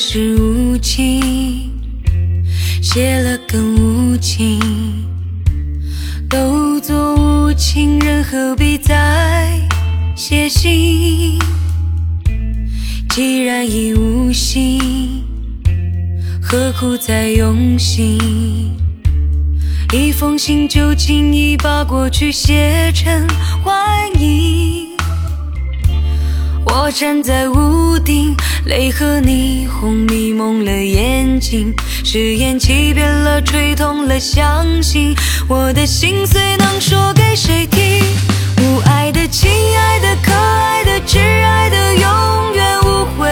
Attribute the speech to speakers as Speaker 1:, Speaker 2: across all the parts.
Speaker 1: 是无情，写了更无情，都做无情人，何必再写信？既然已无心，何苦再用心？一封信就轻易把过去写成幻影。我站在屋顶，泪和霓虹迷蒙了眼睛，誓言欺骗了，吹痛了，相信我的心碎能说给谁听？无爱的、亲爱的、可爱的、挚爱的，永远无悔；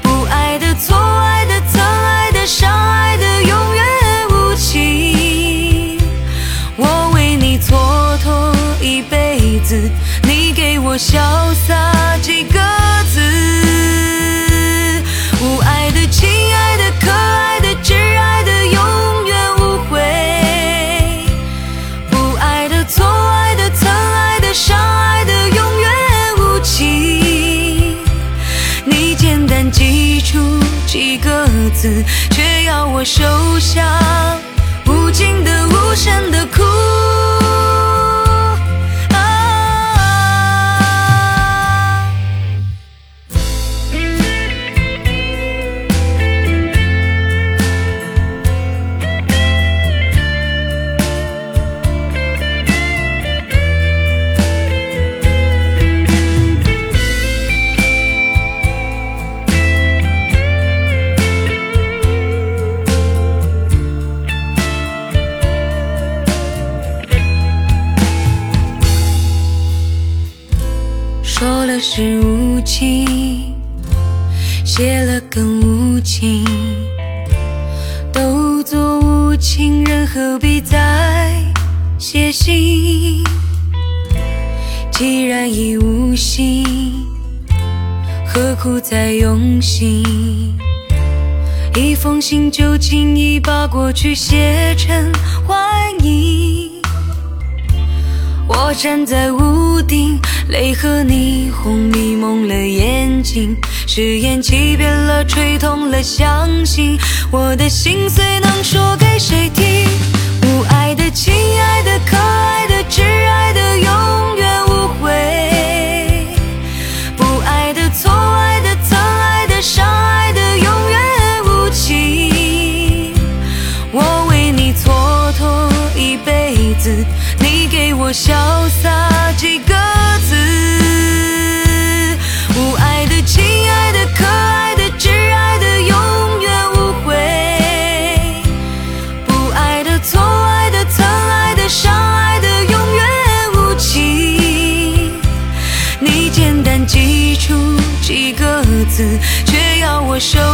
Speaker 1: 不爱的、错爱的、曾爱的、伤爱的，永远无情。我为你蹉跎一辈子。你给我潇洒记出几个字，却要我收下无尽的、无声的哭。是无情，写了更无情，都做无情人，何必再写信？既然已无心，何苦再用心？一封信就轻易把过去写成幻影。我站在屋顶，泪和霓虹迷蒙了眼睛，誓言欺骗了，吹痛了，相信我的心碎能说给谁听？无爱的、亲爱的、可爱的、挚爱的，永远无悔；不爱的、错爱的、曾爱的、伤爱的，永远无情。我为你蹉跎一辈子。我潇洒几个字，吾爱的亲爱的，可爱的，挚爱的，永远无悔，不爱的，错爱的，曾爱的，伤爱的，永远无情。你简单寄出几个字，却要我受。